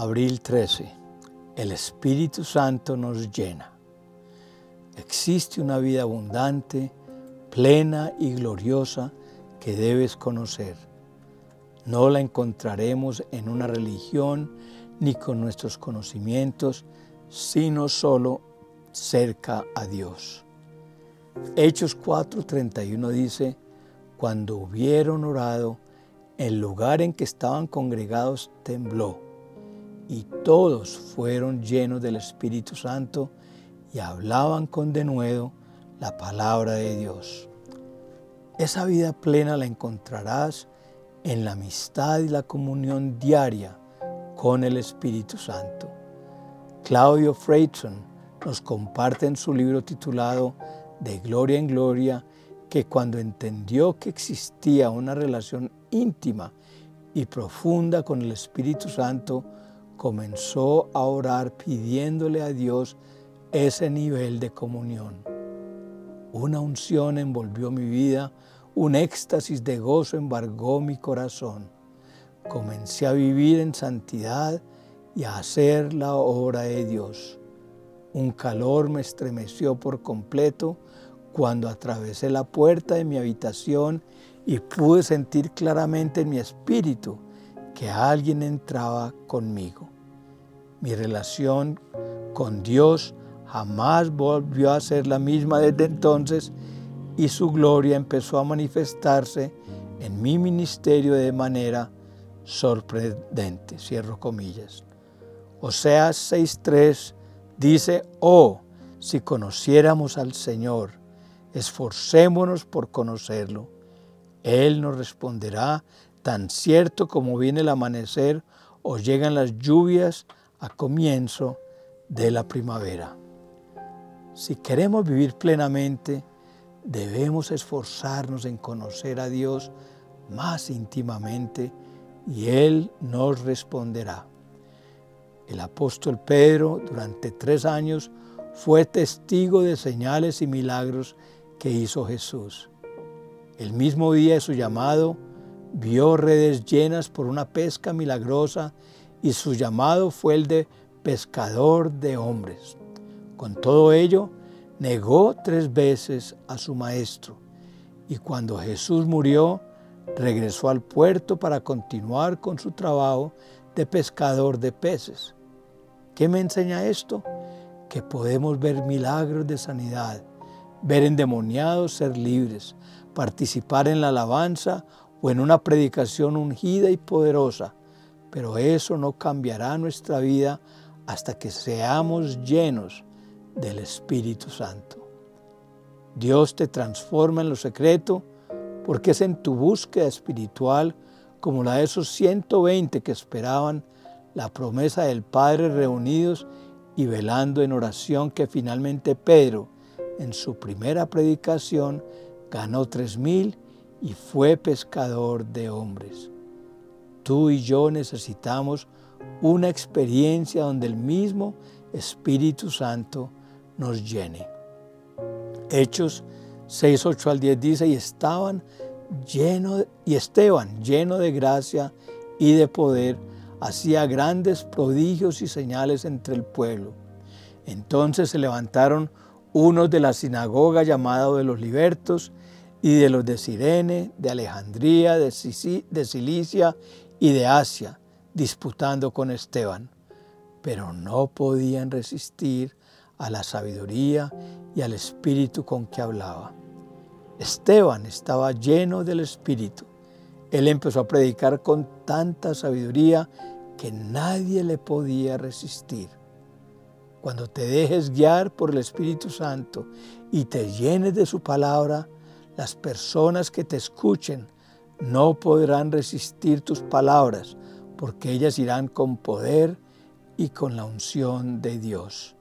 Abril 13. El Espíritu Santo nos llena. Existe una vida abundante, plena y gloriosa que debes conocer. No la encontraremos en una religión ni con nuestros conocimientos, sino solo cerca a Dios. Hechos 4:31 dice, cuando hubieron orado, el lugar en que estaban congregados tembló y todos fueron llenos del Espíritu Santo y hablaban con denuedo la palabra de Dios. Esa vida plena la encontrarás en la amistad y la comunión diaria con el Espíritu Santo. Claudio Freyton nos comparte en su libro titulado De Gloria en Gloria que cuando entendió que existía una relación íntima y profunda con el Espíritu Santo, comenzó a orar pidiéndole a Dios ese nivel de comunión. Una unción envolvió mi vida, un éxtasis de gozo embargó mi corazón. Comencé a vivir en santidad y a hacer la obra de Dios. Un calor me estremeció por completo cuando atravesé la puerta de mi habitación y pude sentir claramente en mi espíritu que alguien entraba conmigo. Mi relación con Dios jamás volvió a ser la misma desde entonces y su gloria empezó a manifestarse en mi ministerio de manera sorprendente. Cierro comillas. Oseas 6.3 dice, oh, si conociéramos al Señor, esforcémonos por conocerlo. Él nos responderá tan cierto como viene el amanecer o llegan las lluvias a comienzo de la primavera. Si queremos vivir plenamente, debemos esforzarnos en conocer a Dios más íntimamente y Él nos responderá. El apóstol Pedro durante tres años fue testigo de señales y milagros que hizo Jesús. El mismo día de su llamado, vio redes llenas por una pesca milagrosa y su llamado fue el de pescador de hombres. Con todo ello, negó tres veces a su maestro y cuando Jesús murió, regresó al puerto para continuar con su trabajo de pescador de peces. ¿Qué me enseña esto? Que podemos ver milagros de sanidad, ver endemoniados ser libres, participar en la alabanza o en una predicación ungida y poderosa, pero eso no cambiará nuestra vida hasta que seamos llenos del Espíritu Santo. Dios te transforma en lo secreto porque es en tu búsqueda espiritual como la de esos 120 que esperaban la promesa del Padre reunidos y velando en oración que finalmente Pedro en su primera predicación ganó tres mil y fue pescador de hombres. Tú y yo necesitamos una experiencia donde el mismo Espíritu Santo nos llene. Hechos 6, 8 al 10 dice, y estaban lleno, y Esteban, lleno de gracia y de poder, hacía grandes prodigios y señales entre el pueblo. Entonces se levantaron unos de la sinagoga llamada de los libertos y de los de Sirene, de Alejandría, de, Cilicia y de Asia, disputando con Esteban, pero no podían resistir a la sabiduría y al espíritu con que hablaba. Esteban estaba lleno del espíritu. Él empezó a predicar con tanta sabiduría que nadie le podía resistir. Cuando te dejes guiar por el Espíritu Santo y te llenes de su palabra, las personas que te escuchen no podrán resistir tus palabras, porque ellas irán con poder y con la unción de Dios.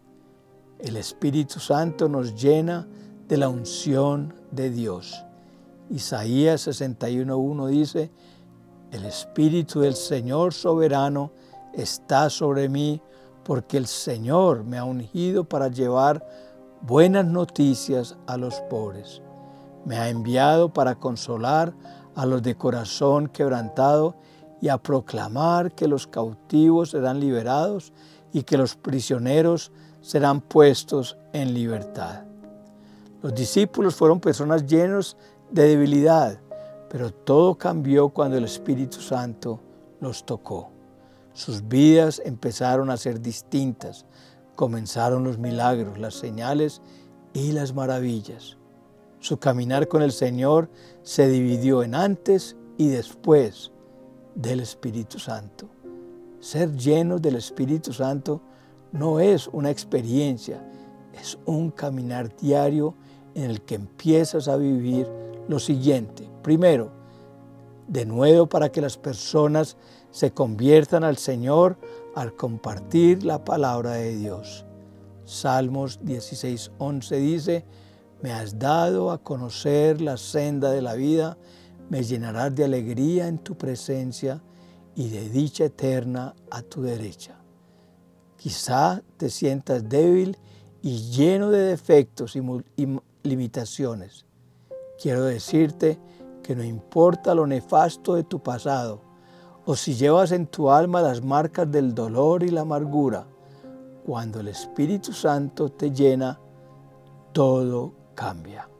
El Espíritu Santo nos llena de la unción de Dios. Isaías 61.1 dice, el Espíritu del Señor soberano está sobre mí, porque el Señor me ha ungido para llevar buenas noticias a los pobres. Me ha enviado para consolar a los de corazón quebrantado y a proclamar que los cautivos serán liberados y que los prisioneros serán puestos en libertad. Los discípulos fueron personas llenos de debilidad, pero todo cambió cuando el Espíritu Santo los tocó. Sus vidas empezaron a ser distintas. Comenzaron los milagros, las señales y las maravillas. Su caminar con el Señor se dividió en antes y después del Espíritu Santo. Ser llenos del Espíritu Santo no es una experiencia, es un caminar diario en el que empiezas a vivir lo siguiente. Primero, de nuevo para que las personas se conviertan al Señor al compartir la palabra de Dios. Salmos 16, 11 dice, me has dado a conocer la senda de la vida, me llenarás de alegría en tu presencia y de dicha eterna a tu derecha. Quizá te sientas débil y lleno de defectos y limitaciones. Quiero decirte que no importa lo nefasto de tu pasado, o si llevas en tu alma las marcas del dolor y la amargura, cuando el Espíritu Santo te llena, todo cambia.